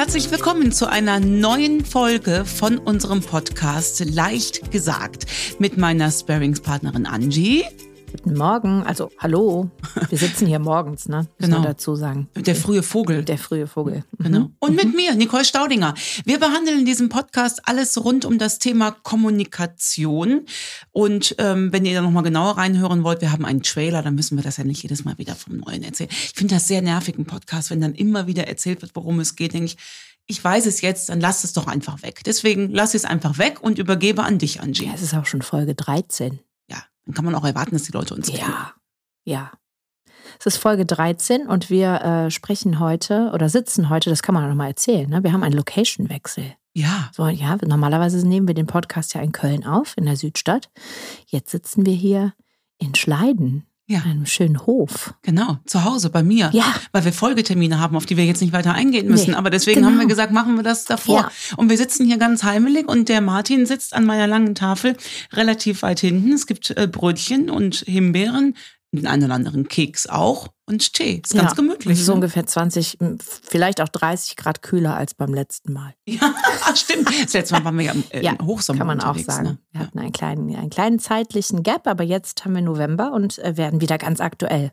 herzlich willkommen zu einer neuen Folge von unserem Podcast Leicht gesagt mit meiner Sparingspartnerin Angie. Guten Morgen, also hallo. Wir sitzen hier morgens, ne? Muss Genau. dazu sagen. Der frühe Vogel. Der frühe Vogel. Mhm. Genau. Und mit mir, Nicole Staudinger. Wir behandeln in diesem Podcast alles rund um das Thema Kommunikation. Und ähm, wenn ihr da nochmal genauer reinhören wollt, wir haben einen Trailer, dann müssen wir das ja nicht jedes Mal wieder vom Neuen erzählen. Ich finde das sehr nervig im Podcast, wenn dann immer wieder erzählt wird, worum es geht, denke ich, ich weiß es jetzt, dann lass es doch einfach weg. Deswegen lass es einfach weg und übergebe an dich, Angie. Ja, es ist auch schon Folge 13. Dann kann man auch erwarten, dass die Leute uns kennen. Ja, ja. Es ist Folge 13 und wir äh, sprechen heute oder sitzen heute, das kann man auch noch mal erzählen, ne? Wir haben einen Location-Wechsel. Ja, So, ja, normalerweise nehmen wir den Podcast ja in Köln auf, in der Südstadt. Jetzt sitzen wir hier in Schleiden, ja, einem schönen Hof. genau. Zu Hause bei mir. Ja. weil wir Folgetermine haben, auf die wir jetzt nicht weiter eingehen müssen. Nee, Aber deswegen genau. haben wir gesagt, machen wir das davor. Ja. Und wir sitzen hier ganz heimelig und der Martin sitzt an meiner langen Tafel relativ weit hinten. Es gibt äh, Brötchen und Himbeeren, den einen oder anderen Keks auch und Tee. Ist ganz Ja, gemütlich. Es ist so ne? ungefähr 20, vielleicht auch 30 Grad kühler als beim letzten Mal. Ja, stimmt. Das letzte Mal waren wir ja im, äh, Ja, Hochsommer Kann man auch sagen. Ne? Wir hatten einen kleinen, einen kleinen zeitlichen Gap, aber jetzt haben wir November und äh, werden wieder ganz aktuell.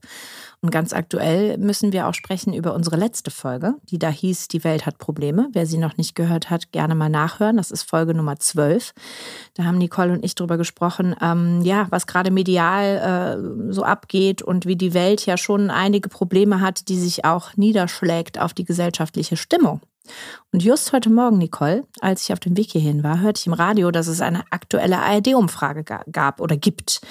Und ganz aktuell müssen wir auch sprechen über unsere letzte Folge, die da hieß, die Welt hat Probleme. Wer sie noch nicht gehört hat, gerne mal nachhören. Das ist Folge Nummer 12. Da haben Nicole und ich drüber gesprochen, ähm, ja, was gerade medial äh, so abgeht und wie die Welt ja schon einige Probleme hat, die sich auch niederschlägt auf die gesellschaftliche Stimmung. Und just heute Morgen, Nicole, als ich auf dem Weg hierhin war, hörte ich im Radio, dass es eine aktuelle ARD-Umfrage ga- gab oder gibt.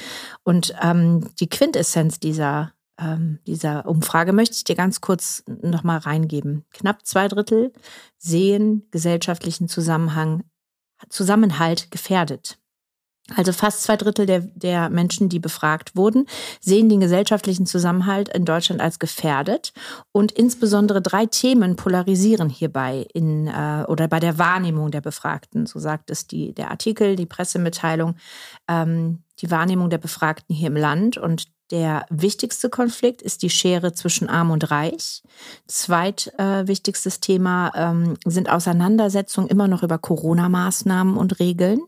Und ähm, die Quintessenz dieser, ähm, dieser Umfrage möchte ich dir ganz kurz nochmal reingeben. Knapp zwei Drittel sehen gesellschaftlichen Zusammenhang, Zusammenhalt gefährdet. Also fast zwei Drittel der, der Menschen, die befragt wurden, sehen den gesellschaftlichen Zusammenhalt in Deutschland als gefährdet. Und insbesondere drei Themen polarisieren hierbei in, äh, oder bei der Wahrnehmung der Befragten. So sagt es die, der Artikel, die Pressemitteilung, ähm, die Wahrnehmung der Befragten hier im Land. Und der wichtigste Konflikt ist die Schere zwischen Arm und Reich. Zweitwichtigstes äh, Thema ähm, sind Auseinandersetzungen immer noch über Corona-Maßnahmen und Regeln.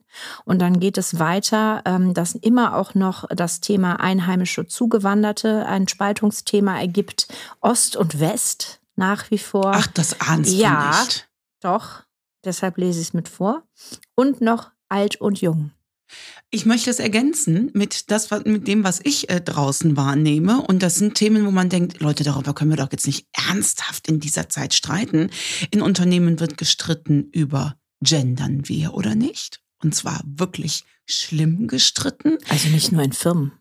Und dann geht es weiter, ähm, dass immer auch noch das Thema Einheimische Zugewanderte ein Spaltungsthema ergibt. Ost und West nach wie vor. Ach, das ahnst Ja. du nicht. Doch, deshalb lese ich es mit vor. Und noch alt und jung. Ich möchte es ergänzen mit, das, mit dem, was ich äh, draußen wahrnehme. Und das sind Themen, wo man denkt, Leute, darüber können wir doch jetzt nicht ernsthaft in dieser Zeit streiten. In Unternehmen wird gestritten über gendern wir oder nicht. Und zwar wirklich schlimm gestritten. Also nicht nur in Firmen,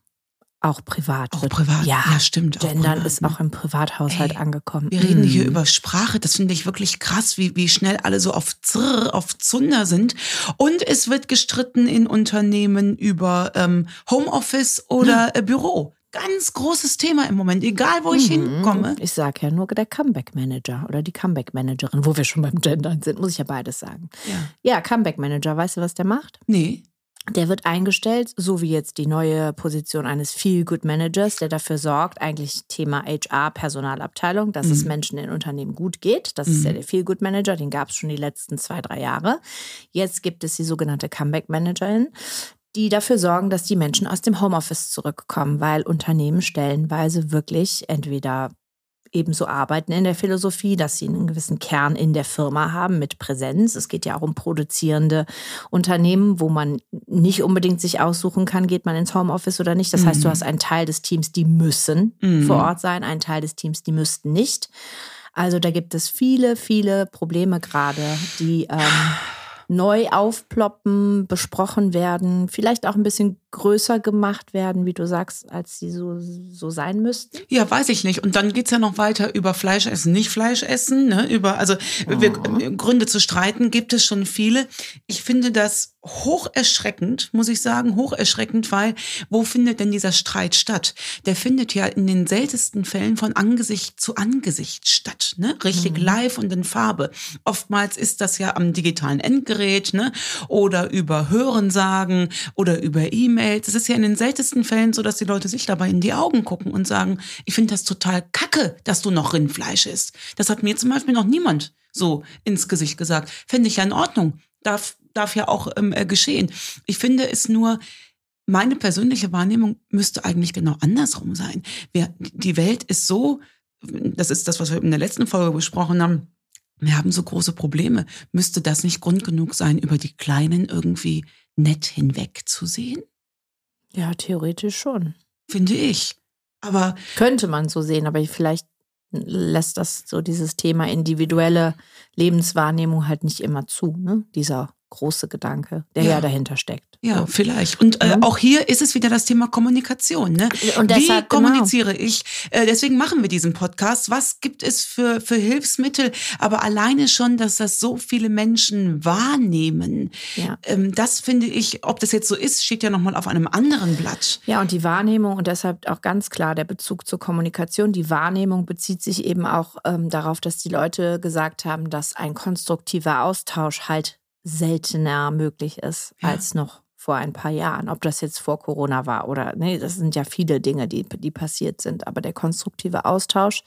auch privat. Auch privat. Ja, Ja, stimmt. Gendern privat, ist ne? auch im Privathaushalt Ey, angekommen. Wir reden hier Mm. über Sprache. Das finde ich wirklich krass, wie, wie schnell alle so auf Zrr, auf Zunder sind. Und es wird gestritten in Unternehmen über ähm, Homeoffice oder äh, Büro. Ganz großes Thema im Moment, egal wo ich Mhm. hinkomme. Ich sage ja nur der Comeback-Manager oder die Comeback-Managerin, wo wir schon beim Gendern sind, muss ich ja beides sagen. Ja. Ja, Comeback-Manager, weißt du, was der macht? Nee. Der wird eingestellt, so wie jetzt die neue Position eines Feel-Good-Managers, der dafür sorgt, eigentlich Thema HR, Personalabteilung, dass es Mhm. Menschen in Unternehmen gut geht. Das ist ja Mhm. der Feel-Good-Manager, den gab es schon die letzten zwei, drei Jahre. Jetzt gibt es die sogenannte Comeback-Managerin, die dafür sorgen, dass die Menschen aus dem Homeoffice zurückkommen, weil Unternehmen stellenweise wirklich entweder ebenso arbeiten in der Philosophie, dass sie einen gewissen Kern in der Firma haben mit Präsenz. Es geht ja auch um produzierende Unternehmen, wo man nicht unbedingt sich aussuchen kann, geht man ins Homeoffice oder nicht. Das heißt, du Mhm. hast einen Teil des Teams, die müssen Mhm. vor Ort sein, einen Teil des Teams, die müssten nicht. Also da gibt es viele, viele Probleme gerade, die ähm, neu aufploppen, besprochen werden, vielleicht auch ein bisschen größer gemacht werden, wie du sagst, als sie so, so sein müssten. Ja, weiß ich nicht. Und dann geht's ja noch weiter über Fleisch essen, nicht Fleisch essen. Ne? Über, also wir, Mhm. Gründe zu streiten gibt es schon viele. Ich finde das hoch erschreckend, muss ich sagen, hoch erschreckend, weil wo findet denn dieser Streit statt? Der findet ja in den seltensten Fällen von Angesicht zu Angesicht statt, ne? Richtig Mhm. live und in Farbe. Oftmals ist das ja am digitalen Endgerät, ne? Oder über Hörensagen oder über E-Mails. Es ist ja in den seltensten Fällen so, dass die Leute sich dabei in die Augen gucken und sagen, ich finde das total kacke, dass du noch Rindfleisch isst. Das hat mir zum Beispiel noch niemand so ins Gesicht gesagt. Fände ich ja in Ordnung. Darf, darf ja auch ähm, äh, geschehen. Ich finde es nur, meine persönliche Wahrnehmung müsste eigentlich genau andersrum sein. Wir, die Welt ist so, das ist das, was wir in der letzten Folge besprochen haben, wir haben so große Probleme. Müsste das nicht Grund genug sein, über die Kleinen irgendwie nett hinwegzusehen? Ja, theoretisch schon. Finde ich. Aber. Könnte man so sehen, aber vielleicht lässt das so dieses Thema individuelle Lebenswahrnehmung halt nicht immer zu, ne? Dieser große Gedanke, der ja, ja dahinter steckt. Ja, so. vielleicht. Und äh, ja. auch hier ist es wieder das Thema Kommunikation. Ne? Und deshalb, Wie genau. kommuniziere genau. ich? Äh, deswegen machen wir diesen Podcast. Was gibt es für, für Hilfsmittel? Aber alleine schon, dass das so viele Menschen wahrnehmen, ja. ähm, das finde ich, ob das jetzt so ist, steht ja nochmal auf einem anderen Blatt. Ja, und die Wahrnehmung und deshalb auch ganz klar der Bezug zur Kommunikation. Die Wahrnehmung bezieht sich eben auch ähm, darauf, dass die Leute gesagt haben, dass ein konstruktiver Austausch halt seltener möglich ist ja. als noch vor ein paar Jahren. Ob das jetzt vor Corona war oder, nee, das sind ja viele Dinge, die, die passiert sind. Aber der konstruktive Austausch,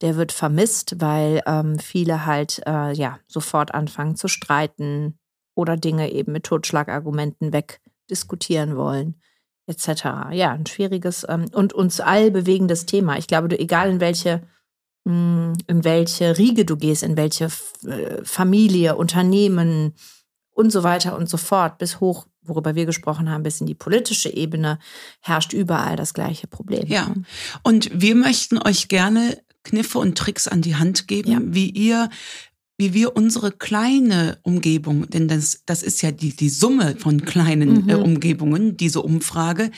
der wird vermisst, weil ähm, viele halt, äh, ja, sofort anfangen zu streiten oder Dinge eben mit Totschlagargumenten wegdiskutieren wollen, etc. Ja, ein schwieriges ähm, und uns allbewegendes Thema. Ich glaube, du, egal in welche hm, in welche Riege du gehst, in welche äh, Familie, Unternehmen, und so weiter und so fort, bis hoch, worüber wir gesprochen haben, bis in die politische Ebene, herrscht überall das gleiche Problem. Ja. Und wir möchten euch gerne Kniffe und Tricks an die Hand geben, ja. wie ihr wie wir unsere kleine Umgebung, denn das, das ist ja die, die Summe von kleinen mhm. äh, Umgebungen, diese Umfrage,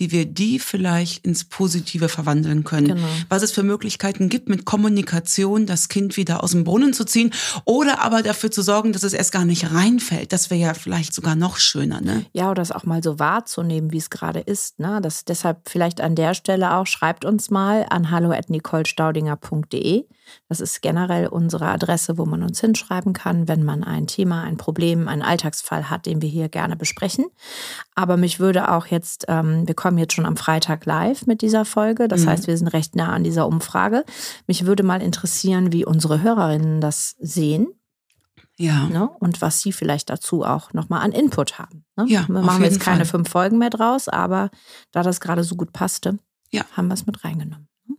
wie wir die vielleicht ins Positive verwandeln können. Genau. Was es für Möglichkeiten gibt, mit Kommunikation das Kind wieder aus dem Brunnen zu ziehen oder aber dafür zu sorgen, dass es erst gar nicht reinfällt. Das wäre ja vielleicht sogar noch schöner. Ne? Ja, oder es auch mal so wahrzunehmen, wie es gerade ist. Ne? Das, deshalb vielleicht an der Stelle auch, schreibt uns mal an hallo.nicolestaudinger.de. Das ist generell unsere Adresse, wo man uns hinschreiben kann, wenn man ein Thema, ein Problem, einen Alltagsfall hat, den wir hier gerne besprechen. Aber mich würde auch jetzt, ähm, wir kommen jetzt schon am Freitag live mit dieser Folge. Das mhm. heißt, wir sind recht nah an dieser Umfrage. Mich würde mal interessieren, wie unsere Hörerinnen das sehen. Ja. Ne? Und was sie vielleicht dazu auch nochmal an Input haben. Ne? Ja, wir machen jetzt keine Fall. fünf Folgen mehr draus, aber da das gerade so gut passte, ja. haben wir es mit reingenommen. Ne?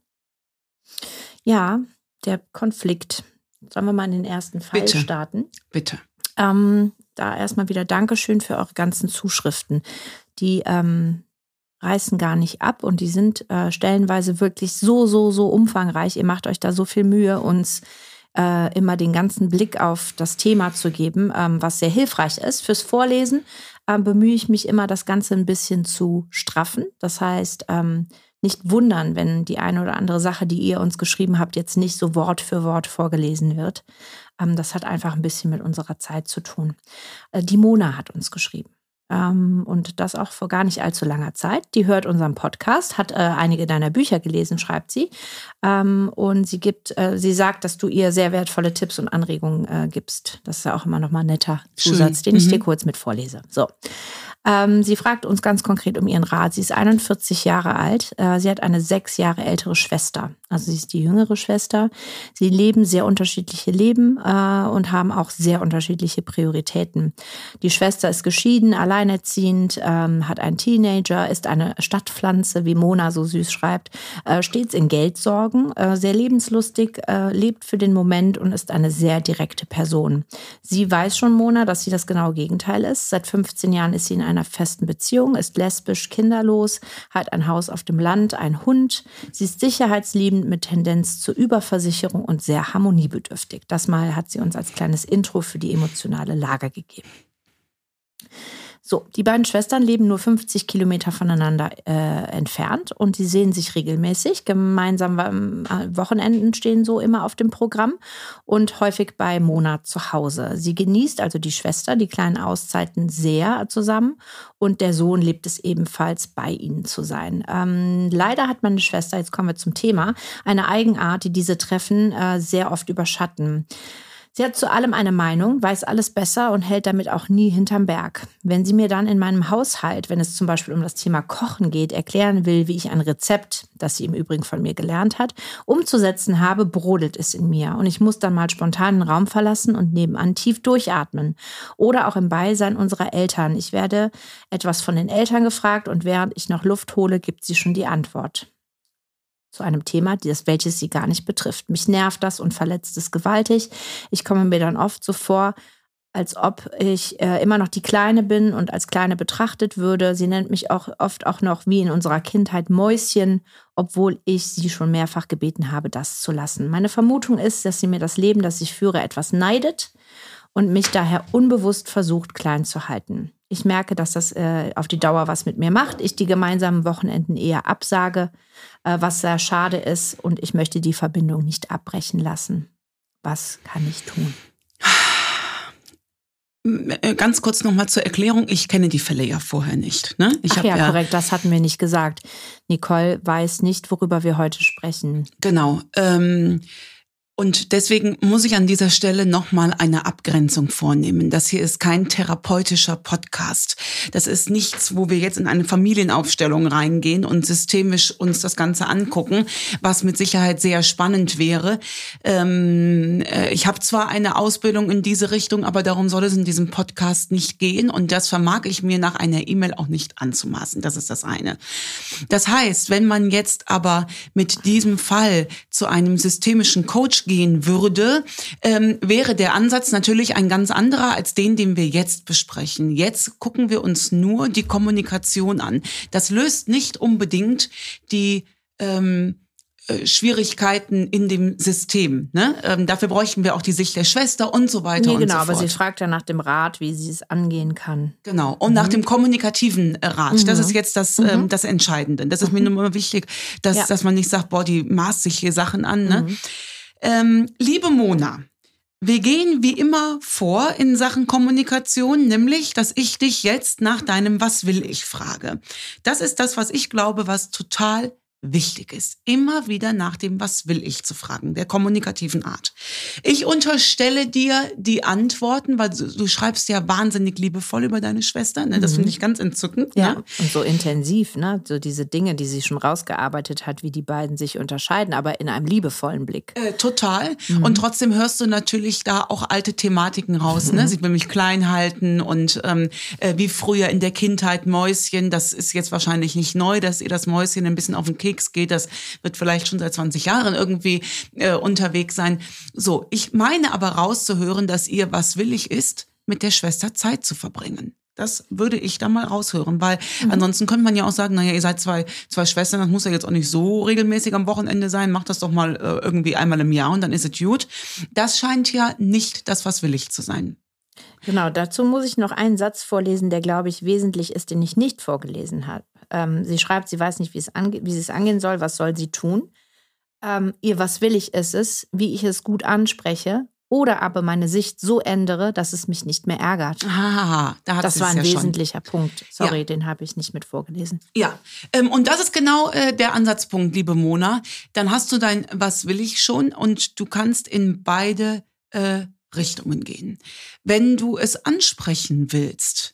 Ja, der Konflikt. Sollen wir mal in den ersten Fall Bitte. starten? Bitte. Ähm, da erstmal wieder Dankeschön für eure ganzen Zuschriften. Die ähm, reißen gar nicht ab und die sind äh, stellenweise wirklich so, so, so umfangreich. Ihr macht euch da so viel Mühe, uns äh, immer den ganzen Blick auf das Thema zu geben, ähm, was sehr hilfreich ist. Fürs Vorlesen äh, bemühe ich mich immer, das Ganze ein bisschen zu straffen. Das heißt, ähm, nicht wundern, wenn die eine oder andere Sache, die ihr uns geschrieben habt, jetzt nicht so Wort für Wort vorgelesen wird. Ähm, das hat einfach ein bisschen mit unserer Zeit zu tun. Äh, die Mona hat uns geschrieben. Ähm, und das auch vor gar nicht allzu langer Zeit. Die hört unseren Podcast, hat äh, einige deiner Bücher gelesen, schreibt sie. Ähm, und sie gibt, äh, sie sagt, dass du ihr sehr wertvolle Tipps und Anregungen gibst. Das ist ja auch immer noch mal ein netter Zusatz, Schön. den ich mhm. dir kurz mit vorlese. So. Ähm, sie fragt uns ganz konkret um ihren Rat. Sie ist 41 Jahre alt. Äh, sie hat eine sechs Jahre ältere Schwester. Also sie ist die jüngere Schwester. Sie leben sehr unterschiedliche Leben äh, und haben auch sehr unterschiedliche Prioritäten. Die Schwester ist geschieden, alleinerziehend, ähm, hat einen Teenager, ist eine Stadtpflanze, wie Mona so süß schreibt, äh, stets in Geldsorgen, äh, sehr lebenslustig, äh, lebt für den Moment und ist eine sehr direkte Person. Sie weiß schon, Mona, dass sie das genaue Gegenteil ist. Seit 15 Jahren ist sie in einer festen Beziehung, ist lesbisch, kinderlos, hat ein Haus auf dem Land, einen Hund. Sie ist sicherheitsliebend mit Tendenz zur Überversicherung und sehr harmoniebedürftig. Das mal hat sie uns als kleines Intro für die emotionale Lage gegeben. So, die beiden Schwestern leben nur 50 Kilometer voneinander äh, entfernt und sie sehen sich regelmäßig. Gemeinsam äh, Wochenenden stehen so immer auf dem Programm und häufig bei Mona zu Hause. Sie genießt also die Schwester die kleinen Auszeiten sehr zusammen und der Sohn lebt es ebenfalls bei ihnen zu sein. Ähm, leider hat meine Schwester, jetzt kommen wir zum Thema, eine Eigenart, die diese Treffen äh, sehr oft überschatten. Sie hat zu allem eine Meinung, weiß alles besser und hält damit auch nie hinterm Berg. Wenn sie mir dann in meinem Haushalt, wenn es zum Beispiel um das Thema Kochen geht, erklären will, wie ich ein Rezept, das sie im Übrigen von mir gelernt hat, umzusetzen habe, brodelt es in mir. Und ich muss dann mal spontan den Raum verlassen und nebenan tief durchatmen. Oder auch im Beisein unserer Eltern. Ich werde etwas von den Eltern gefragt und während ich noch Luft hole, gibt sie schon die Antwort zu einem Thema, das, welches sie gar nicht betrifft. Mich nervt das und verletzt es gewaltig. Ich komme mir dann oft so vor, als ob ich äh, immer noch die Kleine bin und als Kleine betrachtet würde. Sie nennt mich auch oft auch noch wie in unserer Kindheit Mäuschen, obwohl ich sie schon mehrfach gebeten habe, das zu lassen. Meine Vermutung ist, dass sie mir das Leben, das ich führe, etwas neidet und mich daher unbewusst versucht, klein zu halten. Ich merke, dass das äh, auf die Dauer was mit mir macht. Ich die gemeinsamen Wochenenden eher absage, äh, was sehr schade ist. Und ich möchte die Verbindung nicht abbrechen lassen. Was kann ich tun? Äh, ganz kurz nochmal zur Erklärung. Ich kenne die Fälle ja vorher nicht. Ne? Ich Ach ja, ja, korrekt, das hatten wir nicht gesagt. Nicole weiß nicht, worüber wir heute sprechen. Genau. Ähm, und deswegen muss ich an dieser Stelle nochmal eine Abgrenzung vornehmen. Das hier ist kein therapeutischer Podcast. Das ist nichts, wo wir jetzt in eine Familienaufstellung reingehen und systemisch uns das Ganze angucken, was mit Sicherheit sehr spannend wäre. Ähm, äh, ich habe zwar eine Ausbildung in diese Richtung, aber darum soll es in diesem Podcast nicht gehen. Und das vermag ich mir nach einer E-Mail auch nicht anzumaßen. Das ist das eine. Das heißt, wenn man jetzt aber mit diesem Fall zu einem systemischen Coach gehen würde, ähm, wäre der Ansatz natürlich ein ganz anderer als den, den wir jetzt besprechen. Jetzt gucken wir uns nur die Kommunikation an. Das löst nicht unbedingt die ähm, äh, Schwierigkeiten in dem System. Ne? Ähm, dafür bräuchten wir auch die Sicht der Schwester und so weiter. Nee, genau, so aber sie fragt ja nach dem Rat, wie sie es angehen kann. Genau, und mhm. nach dem kommunikativen Rat. Mhm. Das ist jetzt das, mhm. ähm, das Entscheidende. Das ist mir mhm. nur wichtig, dass, ja. dass man nicht sagt, boah, die maßt sich hier Sachen an. Ne? Ähm, liebe Mona, wir gehen wie immer vor in Sachen Kommunikation, nämlich, dass ich dich jetzt nach deinem Was will ich frage. Das ist das, was ich glaube, was total wichtig ist, immer wieder nach dem Was will ich zu fragen, der kommunikativen Art. Ich unterstelle dir die Antworten, weil du, du schreibst ja wahnsinnig liebevoll über deine Schwester, ne? das mhm. finde ich ganz entzückend. Ja, ne? und so intensiv, ne? so diese Dinge, die sie schon rausgearbeitet hat, wie die beiden sich unterscheiden, aber in einem liebevollen Blick. Äh, total. Mhm. Und trotzdem hörst du natürlich da auch alte Thematiken raus. Ne? Mhm. Sie will mich klein halten und ähm, äh, wie früher in der Kindheit Mäuschen, das ist jetzt wahrscheinlich nicht neu, dass ihr das Mäuschen ein bisschen auf den Keks Keks geht. Das wird vielleicht schon seit 20 Jahren irgendwie äh, unterwegs sein. So, ich meine aber rauszuhören, dass ihr was willig ist, mit der Schwester Zeit zu verbringen. Das würde ich da mal raushören, weil mhm. ansonsten könnte man ja auch sagen, naja, ihr seid zwei, zwei Schwestern, das muss ja jetzt auch nicht so regelmäßig am Wochenende sein, macht das doch mal äh, irgendwie einmal im Jahr und dann ist es gut. Das scheint ja nicht das, was willig zu sein. Genau, dazu muss ich noch einen Satz vorlesen, der, glaube ich, wesentlich ist, den ich nicht vorgelesen habe. Ähm, sie schreibt, sie weiß nicht, wie, es ange wie sie es angehen soll, was soll sie tun. Ähm, ihr, was will ich ist es, wie ich es gut anspreche oder aber meine Sicht so ändere, dass es mich nicht mehr ärgert. Ah, da hat das war ein ja wesentlicher schon. Punkt. Sorry, ja. den habe ich nicht mit vorgelesen. Ja, ähm, und das ist genau äh, der Ansatzpunkt, liebe Mona. Dann hast du dein Was will ich schon und du kannst in beide äh, Richtungen gehen. Wenn du es ansprechen willst,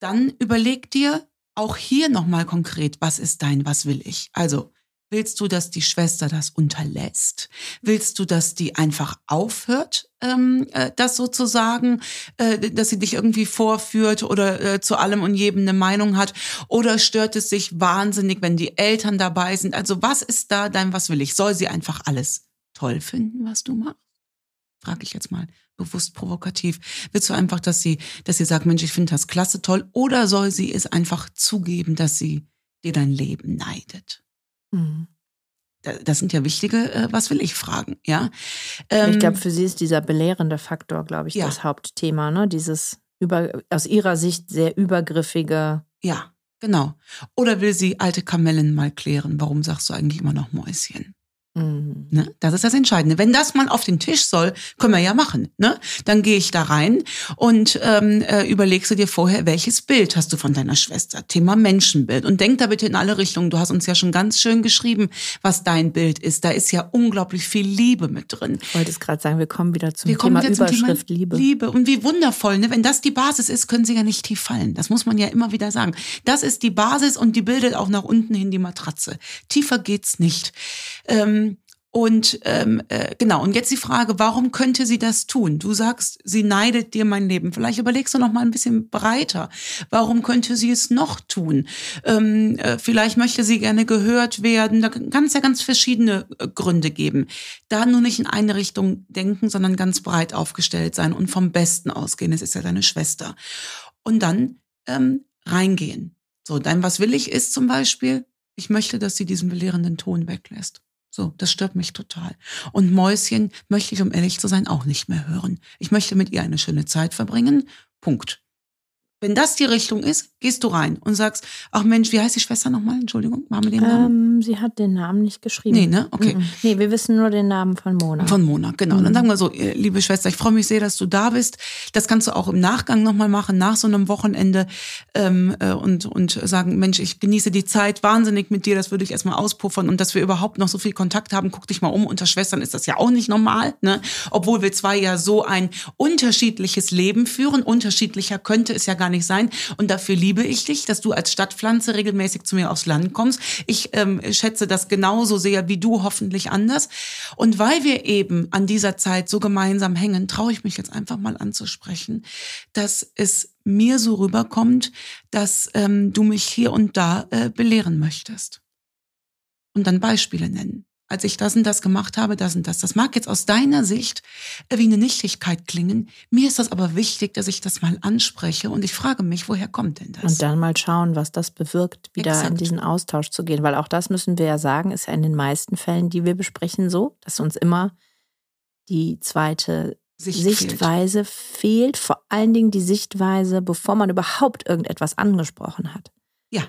dann überleg dir, auch hier nochmal konkret, was ist dein, was will ich? Also, willst du, dass die Schwester das unterlässt? Willst du, dass die einfach aufhört, ähm, äh, das sozusagen, äh, dass sie dich irgendwie vorführt oder äh, zu allem und jedem eine Meinung hat? Oder stört es sich wahnsinnig, wenn die Eltern dabei sind? Also, was ist da dein, was will ich? Soll sie einfach alles toll finden, was du machst? Frag ich jetzt mal bewusst provokativ. Willst du einfach, dass sie, dass sie sagt, Mensch, ich finde das klasse toll? Oder soll sie es einfach zugeben, dass sie dir dein Leben neidet? Mhm. Das sind ja wichtige, äh, was will ich fragen, ja? Ähm, ich glaube, für sie ist dieser belehrende Faktor, glaube ich, ja. das Hauptthema, ne? Dieses über, aus ihrer Sicht sehr übergriffige. Ja, genau. Oder will sie alte Kamellen mal klären? Warum sagst du eigentlich immer noch Mäuschen? Mhm. Ne? Das ist das Entscheidende. Wenn das mal auf den Tisch soll, können wir ja machen. Ne? Dann gehe ich da rein und ähm, äh, überlegst du dir vorher, welches Bild hast du von deiner Schwester? Thema Menschenbild. Und denk da bitte in alle Richtungen. Du hast uns ja schon ganz schön geschrieben, was dein Bild ist. Da ist ja unglaublich viel Liebe mit drin. Ich wollte es gerade sagen, wir kommen wieder zum Wir Thema wieder zum Überschrift Thema Liebe. Liebe. Und wie wundervoll, ne? Wenn das die Basis ist, können sie ja nicht tief fallen. Das muss man ja immer wieder sagen. Das ist die Basis und die bildet auch nach unten hin die Matratze. Tiefer geht's nicht. Ähm, und ähm, äh, genau, und jetzt die Frage, warum könnte sie das tun? Du sagst, sie neidet dir mein Leben. Vielleicht überlegst du noch mal ein bisschen breiter. Warum könnte sie es noch tun? Ähm, äh, vielleicht möchte sie gerne gehört werden. Da kann es ja ganz verschiedene äh, Gründe geben. Da nur nicht in eine Richtung denken, sondern ganz breit aufgestellt sein und vom Besten ausgehen. Es ist ja deine Schwester. Und dann ähm, reingehen. So, dein Was will ich ist zum Beispiel, ich möchte, dass sie diesen belehrenden Ton weglässt. So, das stört mich total. Und Mäuschen möchte ich, um ehrlich zu sein, auch nicht mehr hören. Ich möchte mit ihr eine schöne Zeit verbringen. Punkt. Wenn das die Richtung ist, gehst du rein und sagst, ach Mensch, wie heißt die Schwester nochmal? Entschuldigung, haben wir den Namen? Ähm, sie hat den Namen nicht geschrieben. Nee, ne? Okay. Mhm. Nee, wir wissen nur den Namen von Mona. Von Mona, genau. Mhm. Dann sagen wir so, liebe Schwester, ich freue mich sehr, dass du da bist. Das kannst du auch im Nachgang nochmal machen, nach so einem Wochenende ähm, äh, und, und sagen, Mensch, ich genieße die Zeit wahnsinnig mit dir, das würde ich erstmal auspuffern und dass wir überhaupt noch so viel Kontakt haben, guck dich mal um. Unter Schwestern ist das ja auch nicht normal, ne? Obwohl wir zwei ja so ein unterschiedliches Leben führen. Unterschiedlicher könnte es ja gar nicht sein. Und dafür liebe ich dich, dass du als Stadtpflanze regelmäßig zu mir aufs Land kommst. Ich ähm, schätze das genauso sehr wie du, hoffentlich anders. Und weil wir eben an dieser Zeit so gemeinsam hängen, traue ich mich jetzt einfach mal anzusprechen, dass es mir so rüberkommt, dass ähm, du mich hier und da äh, belehren möchtest. Und dann Beispiele nennen. Als ich das und das gemacht habe, das und das. Das mag jetzt aus deiner Sicht wie eine Nichtigkeit klingen. Mir ist das aber wichtig, dass ich das mal anspreche. Und ich frage mich, woher kommt denn das? Und dann mal schauen, was das bewirkt, wieder in Exakt. diesen Austausch zu gehen. Weil auch das müssen wir ja sagen, ist ja in den meisten Fällen, die wir besprechen, so, dass uns immer die zweite Sicht fehlt. Sichtweise fehlt. Vor allen Dingen die Sichtweise, bevor man überhaupt irgendetwas angesprochen hat. Ja.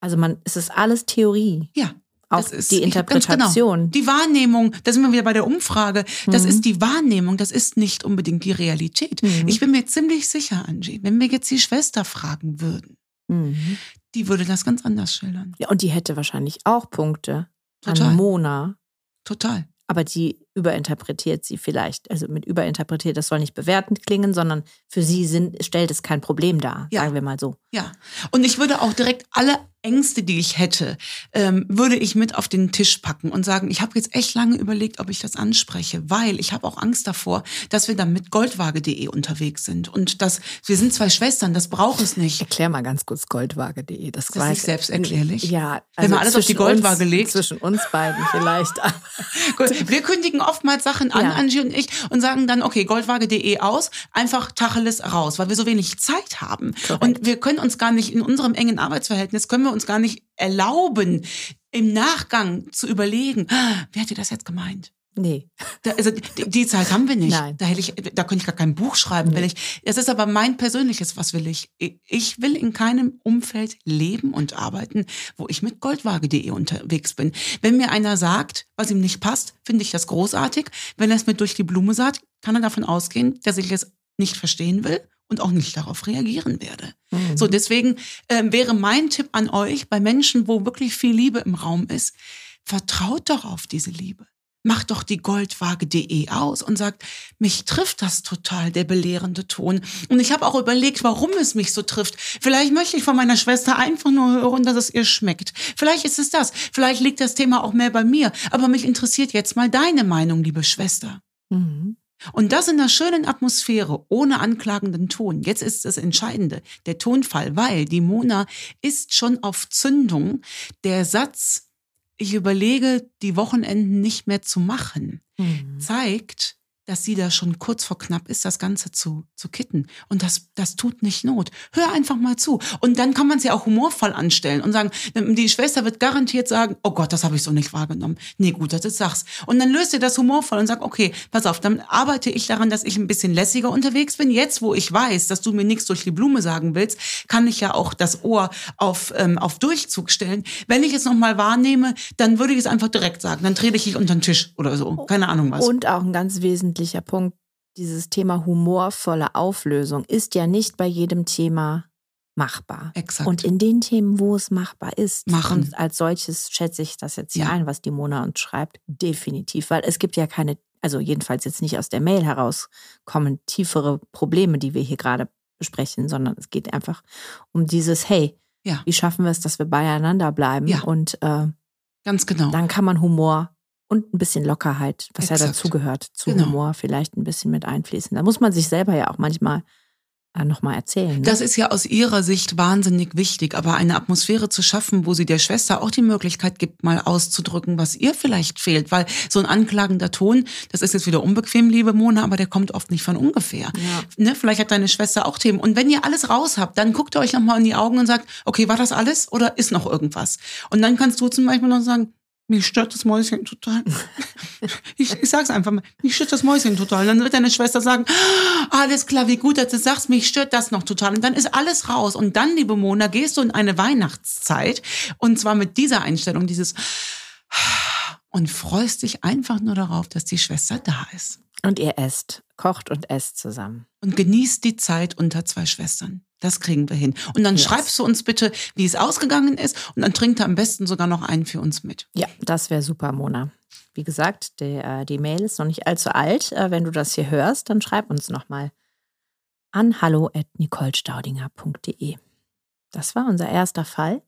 Also man, es ist alles Theorie. Ja. Auch Das ist- die genau. Interpretation. Die Wahrnehmung, da sind wir wieder bei der Umfrage, das Mhm. ist die Wahrnehmung, das ist nicht unbedingt die Realität. Mhm. Ich bin mir ziemlich sicher, Angie, wenn wir jetzt die Schwester fragen würden, Mhm. die würde das ganz anders schildern. Ja, und die hätte wahrscheinlich auch Punkte Total. an Mona. Total. aber die überinterpretiert sie vielleicht. Also mit überinterpretiert, das soll nicht bewertend klingen, sondern für sie sind, stellt es kein Problem dar, Ja. sagen wir mal so. Ja. Und ich würde auch direkt alle Ängste, die ich hätte, ähm, würde ich mit auf den Tisch packen und sagen, ich habe jetzt echt lange überlegt, ob ich das anspreche, weil ich habe auch Angst davor, dass wir dann mit goldwaage.de unterwegs sind und dass wir sind zwei Schwestern, das braucht es nicht. Erklär mal ganz kurz goldwaage.de. Das, Ist das nicht selbsterklärlich? Ja, Wenn man alles auf die Goldwaage uns, legt? Zwischen uns beiden vielleicht. Gut, wir kündigen oftmals Sachen an, Ja. Angie und ich, und sagen dann, okay, goldwaage.de aus, einfach Tacheles raus, weil wir so wenig Zeit haben. Korrekt. Und wir können uns gar nicht, in unserem engen Arbeitsverhältnis, können wir uns gar nicht erlauben, im Nachgang zu überlegen, "Ah, wer hat dir das jetzt gemeint? Nee. Da, also die, die Zeit haben wir nicht. Nein. Da hätte ich, da könnte ich gar kein Buch schreiben, will ich. Das ist aber mein persönliches, was will ich. Ich will in keinem Umfeld leben und arbeiten, wo ich mit goldwaage.de unterwegs bin. Wenn mir einer sagt, was ihm nicht passt, finde ich das großartig. Wenn er es mir durch die Blume sagt, kann er davon ausgehen, dass ich es nicht verstehen will und auch nicht darauf reagieren werde. Mhm. So, deswegen ähm, wäre mein Tipp an euch, bei Menschen, wo wirklich viel Liebe im Raum ist, vertraut doch auf diese Liebe. Macht doch die goldwaage.de aus und sagt, mich trifft das total, der belehrende Ton. Und ich habe auch überlegt, warum es mich so trifft. Vielleicht möchte ich von meiner Schwester einfach nur hören, dass es ihr schmeckt. Vielleicht ist es das. Vielleicht liegt das Thema auch mehr bei mir. Aber mich interessiert jetzt mal deine Meinung, liebe Schwester. Mhm. Und das in einer schönen Atmosphäre, ohne anklagenden Ton. Jetzt ist das Entscheidende, der Tonfall, weil die Mona ist schon auf Zündung. Der Satz, ich überlege, die Wochenenden nicht mehr zu machen, Mhm. zeigt, dass sie da schon kurz vor knapp ist, das Ganze zu, zu kitten. Und das, das tut nicht Not. Hör einfach mal zu. Und dann kann man es ja auch humorvoll anstellen und sagen, die Schwester wird garantiert sagen, oh Gott, das habe ich so nicht wahrgenommen. Nee, gut, dass du sagst. Und dann löst ihr das humorvoll und sagt, okay, pass auf, dann arbeite ich daran, dass ich ein bisschen lässiger unterwegs bin. Jetzt, wo ich weiß, dass du mir nichts durch die Blume sagen willst, kann ich ja auch das Ohr auf, ähm, auf Durchzug stellen. Wenn ich es nochmal wahrnehme, dann würde ich es einfach direkt sagen. Dann trete ich dich unter den Tisch oder so. Keine Ahnung was. Und auch ein ganz wesentliches wesentlicher Punkt. Dieses Thema humorvolle Auflösung ist ja nicht bei jedem Thema machbar. Exakt. Und in den Themen, wo es machbar ist, Machen. und als solches schätze ich das jetzt hier Ja. ein, was die Mona uns schreibt, definitiv, weil es gibt ja keine, also jedenfalls jetzt nicht aus der Mail heraus kommen tiefere Probleme, die wir hier gerade besprechen, sondern es geht einfach um dieses, hey, Ja. wie schaffen wir es, dass wir beieinander bleiben? Ja. Und äh, Ganz genau. dann kann man Humor und ein bisschen Lockerheit, was ja Exakt. dazugehört, zu Genau. Humor vielleicht ein bisschen mit einfließen. Da muss man sich selber ja auch manchmal äh, nochmal erzählen. Ne? Das ist ja aus ihrer Sicht wahnsinnig wichtig, aber eine Atmosphäre zu schaffen, wo sie der Schwester auch die Möglichkeit gibt, mal auszudrücken, was ihr vielleicht fehlt, weil so ein anklagender Ton, das ist jetzt wieder unbequem, liebe Mona, aber der kommt oft nicht von ungefähr. Ja. Ne, vielleicht hat deine Schwester auch Themen. Und wenn ihr alles raus habt, dann guckt ihr euch nochmal in die Augen und sagt, okay, war das alles oder ist noch irgendwas? Und dann kannst du zum Beispiel noch sagen, mich stört das Mäuschen total. Ich, ich sag's einfach mal, mich stört das Mäuschen total. Und dann wird deine Schwester sagen, "Ah, alles klar, wie gut, dass du sagst, mich stört das noch total. Und dann ist alles raus. Und dann, liebe Mona, gehst du in eine Weihnachtszeit. Und zwar mit dieser Einstellung, dieses und freust dich einfach nur darauf, dass die Schwester da ist. Und ihr esst, kocht und esst zusammen. Und genießt die Zeit unter zwei Schwestern. Das kriegen wir hin. Und dann Yes. schreibst du uns bitte, wie es ausgegangen ist. Und dann trinkt er am besten sogar noch einen für uns mit. Ja, das wäre super, Mona. Wie gesagt, die, äh, die Mail ist noch nicht allzu alt. Äh, wenn du das hier hörst, dann schreib uns nochmal an hallo.nicolestaudinger.de. Das war unser erster Fall.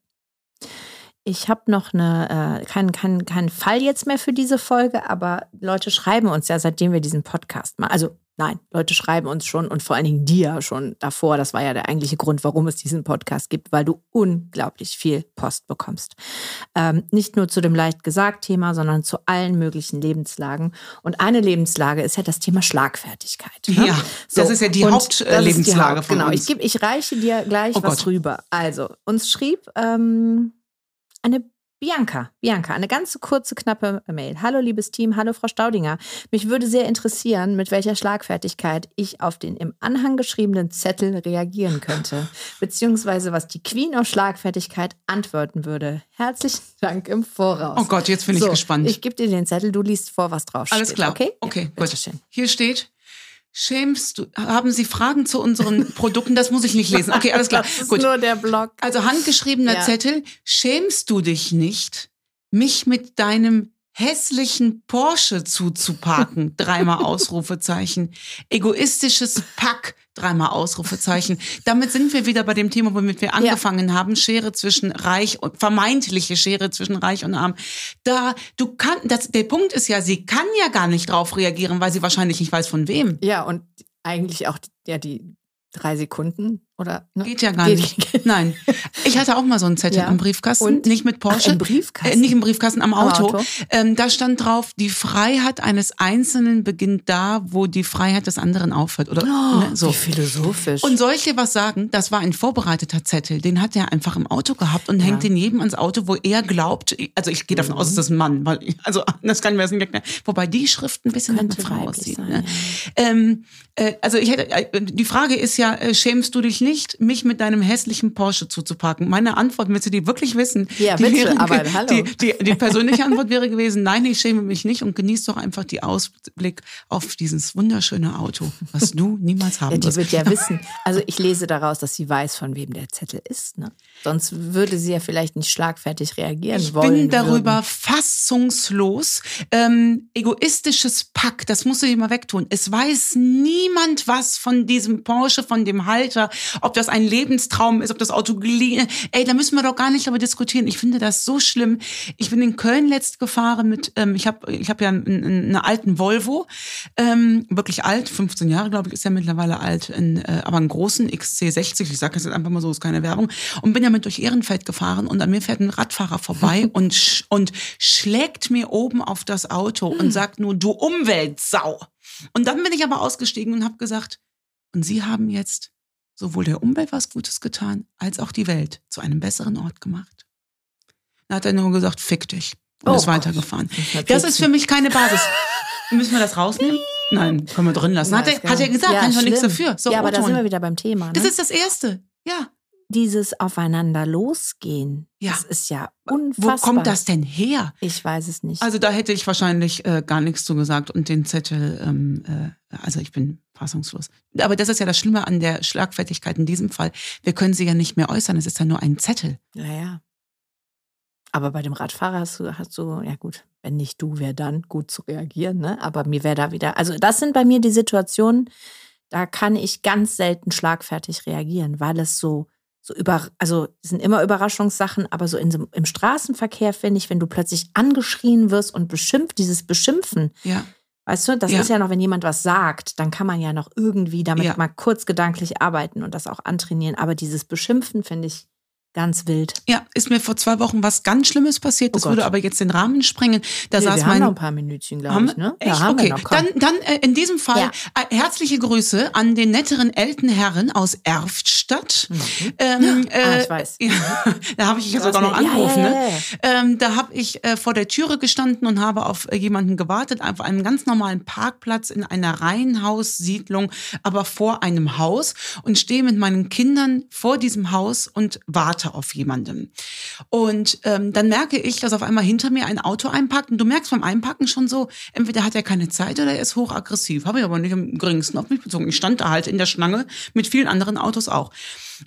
Ich habe noch eine, äh, keinen kein, kein Fall jetzt mehr für diese Folge, aber Leute schreiben uns ja, seitdem wir diesen Podcast machen. Also nein, Leute schreiben uns schon und vor allen Dingen dir schon davor. Das war ja der eigentliche Grund, warum es diesen Podcast gibt, weil du unglaublich viel Post bekommst. Ähm, nicht nur zu dem leicht gesagt Thema, sondern zu allen möglichen Lebenslagen. Und eine Lebenslage ist ja das Thema Schlagfertigkeit. Ne? Ja, das ist ja die Hauptlebenslage Haupt- von Genau, uns. ich, geb, ich reiche dir gleich Oh was Gott. rüber. Also, uns schrieb ähm, eine Bianca, Bianca, eine ganz kurze, knappe Mail. Hallo, liebes Team, hallo, Frau Staudinger. Mich würde sehr interessieren, mit welcher Schlagfertigkeit ich auf den im Anhang geschriebenen Zettel reagieren könnte, beziehungsweise was die Queen auf Schlagfertigkeit antworten würde. Herzlichen Dank im Voraus. Oh Gott, jetzt bin ich so, gespannt. Ich gebe dir den Zettel, du liest vor, was drauf Alles steht. klar. Okay? Okay, Ja, gut. bitteschön. Hier steht, schämst du, haben Sie Fragen zu unseren Produkten? Das muss ich nicht lesen. Okay, alles klar. Das ist Gut. nur der Blog. Also handgeschriebener Ja. Zettel. Schämst du dich nicht, mich mit deinem hässlichen Porsche zuzuparken? Dreimal Ausrufezeichen. Egoistisches Pack. Dreimal Ausrufezeichen. Damit sind wir wieder bei dem Thema, womit wir angefangen haben. Schere zwischen Reich und vermeintliche Schere zwischen Reich und Arm. Da du kann, das, der Punkt ist ja, sie kann ja gar nicht drauf reagieren, weil sie wahrscheinlich nicht weiß von wem. Ja, und eigentlich auch ja, die drei Sekunden oder ne? Geht ja gar Geht- nicht. Nein. Ich hatte auch mal so einen Zettel Ja. im Briefkasten, Und? nicht mit Porsche. Ach, im Briefkasten? Äh, nicht im Briefkasten, am Am Auto. Auto? Ähm, da stand drauf, die Freiheit eines Einzelnen beginnt da, wo die Freiheit des anderen aufhört. Oder Oh, ne, so. Wie philosophisch. Und soll ich dir was sagen? Das war ein vorbereiteter Zettel. Den hat er einfach im Auto gehabt und hängt den jedem ans Auto, wo er glaubt. Also ich gehe davon aus, es ist ein Mann, weil also das kann mir jetzt nicht. Wobei die Schrift ein bisschen Könnte einer Frau aussieht. sein, Ne? Ähm, äh, also ich hätte, äh, die Frage ist ja, äh, schämst du dich nicht, mich mit deinem hässlichen Porsche zuzupacken? Meine Antwort, willst du die wirklich wissen? Ja, die bitte, aber ge- hallo. Die, die, die persönliche Antwort wäre gewesen, nein, ich schäme mich nicht und genieß doch einfach die Ausblick auf dieses wunderschöne Auto, was du niemals haben ja, die wirst. wird ja wissen. Also ich lese daraus, dass sie weiß, von wem der Zettel ist. Ne? Sonst würde sie ja vielleicht nicht schlagfertig reagieren Ich wollen. bin darüber würden. fassungslos. Ähm, egoistisches Pack, das musst du dir mal wegtun. Es weiß niemand was von diesem Porsche, von dem Halter ob das ein Lebenstraum ist, ob das Auto geliehen. Ey, da müssen wir doch gar nicht darüber diskutieren. Ich finde das so schlimm. Ich bin in Köln letzt gefahren mit, ähm, ich habe ich hab ja einen, einen alten Volvo, ähm, wirklich alt, 15 Jahre glaube ich, ist ja mittlerweile alt, in, äh, aber einen großen XC60, ich sage das jetzt einfach mal so, ist keine Werbung, und bin damit durch Ehrenfeld gefahren und an mir fährt ein Radfahrer vorbei und, sch und schlägt mir oben auf das Auto und sagt nur, du Umweltsau. Und dann bin ich aber ausgestiegen und habe gesagt, und Sie haben jetzt sowohl der Umwelt was Gutes getan, als auch die Welt zu einem besseren Ort gemacht. Dann hat er nur gesagt, fick dich. Und Oh ist Gott. weitergefahren. Das Das ist für mich keine Basis. Müssen wir das rausnehmen? Nein, können wir drin lassen. Hat er, hat er gesagt, kann ich doch nichts dafür. So, ja, aber da sind wir wieder beim Thema. Ne? Das ist das Erste. Ja. Dieses Aufeinander losgehen. Ja. Das ist ja Wo unfassbar. kommt das denn her? Ich weiß es nicht. Also da hätte ich wahrscheinlich äh, gar nichts zu gesagt und den Zettel, ähm, äh, also ich bin fassungslos. Aber das ist ja das Schlimme an der Schlagfertigkeit in diesem Fall. Wir können sie ja nicht mehr äußern, es ist ja nur ein Zettel. Naja. Aber bei dem Radfahrer hast du, hast du, ja gut, wenn nicht du, wer dann, gut zu reagieren, ne? Aber mir wäre da wieder, also das sind bei mir die Situationen, da kann ich ganz selten schlagfertig reagieren, weil es so, so über, also sind immer Überraschungssachen, aber so in, im Straßenverkehr finde ich, wenn du plötzlich angeschrien wirst und beschimpft, dieses Beschimpfen, Ja. weißt du, das Ja. ist ja noch, wenn jemand was sagt, dann kann man ja noch irgendwie damit Ja. mal kurz gedanklich arbeiten und das auch antrainieren. Aber dieses Beschimpfen finde ich ganz wild. Ja, ist mir vor zwei Wochen was ganz Schlimmes passiert. Oh Das Gott. würde aber jetzt den Rahmen sprengen. Da Nee, saß wir haben mein noch ein paar Minütchen, glaube Haben ich, ne? Haben okay, noch. Dann, dann äh, in diesem Fall Ja. äh, herzliche Grüße an den netteren älten Herren aus Erftstadt. Ähm, Ah, ich weiß. Ja, da habe ich ja sogar noch ja, angerufen. ja, ne? ja, ja. Ähm, da habe ich äh, vor der Türe gestanden und habe auf äh, jemanden gewartet, auf einem ganz normalen Parkplatz in einer Reihenhaussiedlung, aber vor einem Haus und stehe mit meinen Kindern vor diesem Haus und warte auf jemanden. Und ähm, dann merke ich, dass auf einmal hinter mir ein Auto einparkt und du merkst beim Einpacken schon so, entweder hat er keine Zeit oder er ist hochaggressiv. Habe ich aber nicht im geringsten auf mich bezogen. Ich stand da halt in der Schlange mit vielen anderen Autos auch.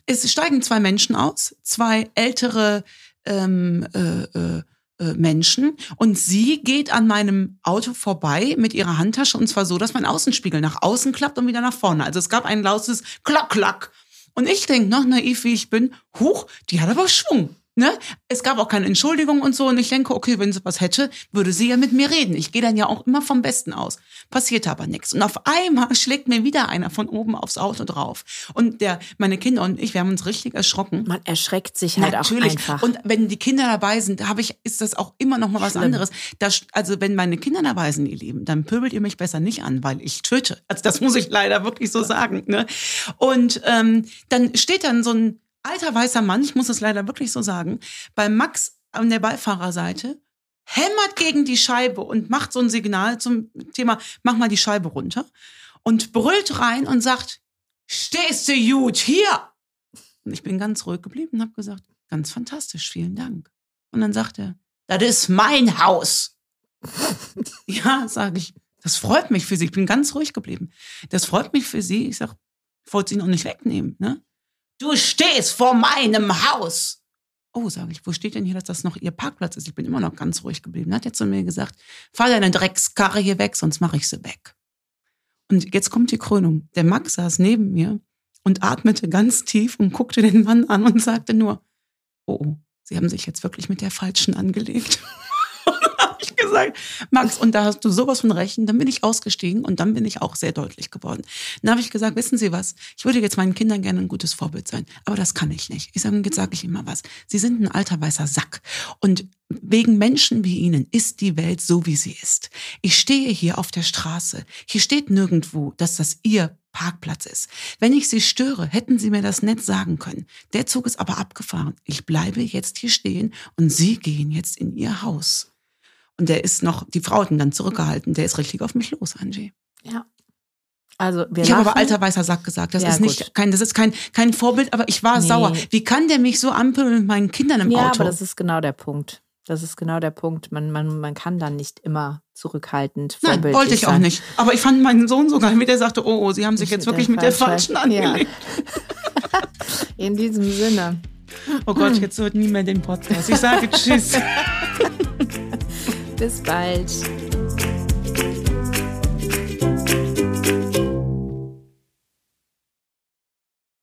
Es steigen zwei Menschen aus, zwei ältere ähm, äh, äh, äh, Menschen und sie geht an meinem Auto vorbei mit ihrer Handtasche und zwar so, dass mein Außenspiegel nach außen klappt und wieder nach vorne. Also es gab ein lautes Klack, Klack. Und ich denke noch, naiv wie ich bin, huch, die hat aber Schwung. Ne? Es gab auch keine Entschuldigung und so. Und ich denke, okay, wenn sie was hätte, würde sie ja mit mir reden. Ich gehe dann ja auch immer vom Besten aus. Passierte aber nichts. Und auf einmal schlägt mir wieder einer von oben aufs Auto drauf. Und der, meine Kinder und ich, wir haben uns richtig erschrocken. Man erschreckt sich halt Natürlich. auch einfach. Und wenn die Kinder dabei sind, habe ich, ist das auch immer noch mal was Schlimm. anderes. Das, also wenn meine Kinder dabei sind, ihr Lieben, dann pöbelt ihr mich besser nicht an, weil ich töte. Also das muss ich leider wirklich so sagen. Ne? Und ähm, dann steht dann so ein alter weißer Mann, ich muss es leider wirklich so sagen, bei Max an der Beifahrerseite hämmert gegen die Scheibe und macht so ein Signal zum Thema, mach mal die Scheibe runter und brüllt rein und sagt, stehst du gut hier? Und ich bin ganz ruhig geblieben und habe gesagt, ganz fantastisch, vielen Dank. Und dann sagt er, das ist mein Haus. ja, sage ich, das freut mich für Sie. Ich bin ganz ruhig geblieben. Das freut mich für Sie. Ich sage, ich wollte Sie noch nicht wegnehmen. Ne? Du stehst vor meinem Haus. Oh, sage ich, wo steht denn hier, dass das noch Ihr Parkplatz ist? Ich bin immer noch ganz ruhig geblieben. Dann hat er zu mir gesagt, fahr deine Dreckskarre hier weg, sonst mache ich sie weg. Und jetzt kommt die Krönung. Der Max saß neben mir und atmete ganz tief und guckte den Mann an und sagte nur, oh, oh, Sie haben sich jetzt wirklich mit der Falschen angelegt. und dann habe ich gesagt, Max, und da hast du sowas von recht. Und dann bin ich ausgestiegen und dann bin ich auch sehr deutlich geworden. Dann habe ich gesagt, wissen Sie was, ich würde jetzt meinen Kindern gerne ein gutes Vorbild sein, aber das kann ich nicht. Ich sage, jetzt sage ich immer was. Sie sind ein alter weißer Sack. Und wegen Menschen wie Ihnen ist die Welt so, wie sie ist. Ich stehe hier auf der Straße. Hier steht nirgendwo, dass das Ihr Parkplatz ist. Wenn ich Sie störe, hätten Sie mir das nett sagen können. Der Zug ist aber abgefahren. Ich bleibe jetzt hier stehen und Sie gehen jetzt in Ihr Haus. Und der ist noch, die Frau hat ihn dann zurückgehalten. Der ist richtig auf mich los, Angie. ja. Also wir Ich habe aber alter weißer Sack gesagt. Das Ja, ist nicht gut. kein, das ist kein, kein Vorbild, aber ich war Nee. sauer. Wie kann der mich so ampeln mit meinen Kindern im Ja, Auto? aber das ist genau der Punkt. Das ist genau der Punkt. Man, man, man kann dann nicht immer zurückhaltend Nein, wollte ich auch sein. nicht. Aber ich fand meinen Sohn sogar, wie der sagte, oh, oh, Sie haben sich Nicht jetzt wirklich mit der falschen- Falschen Ja. angelegt. In diesem Sinne. Oh Gott, jetzt hört nie mehr den Podcast. Ich sage Tschüss. Bis bald.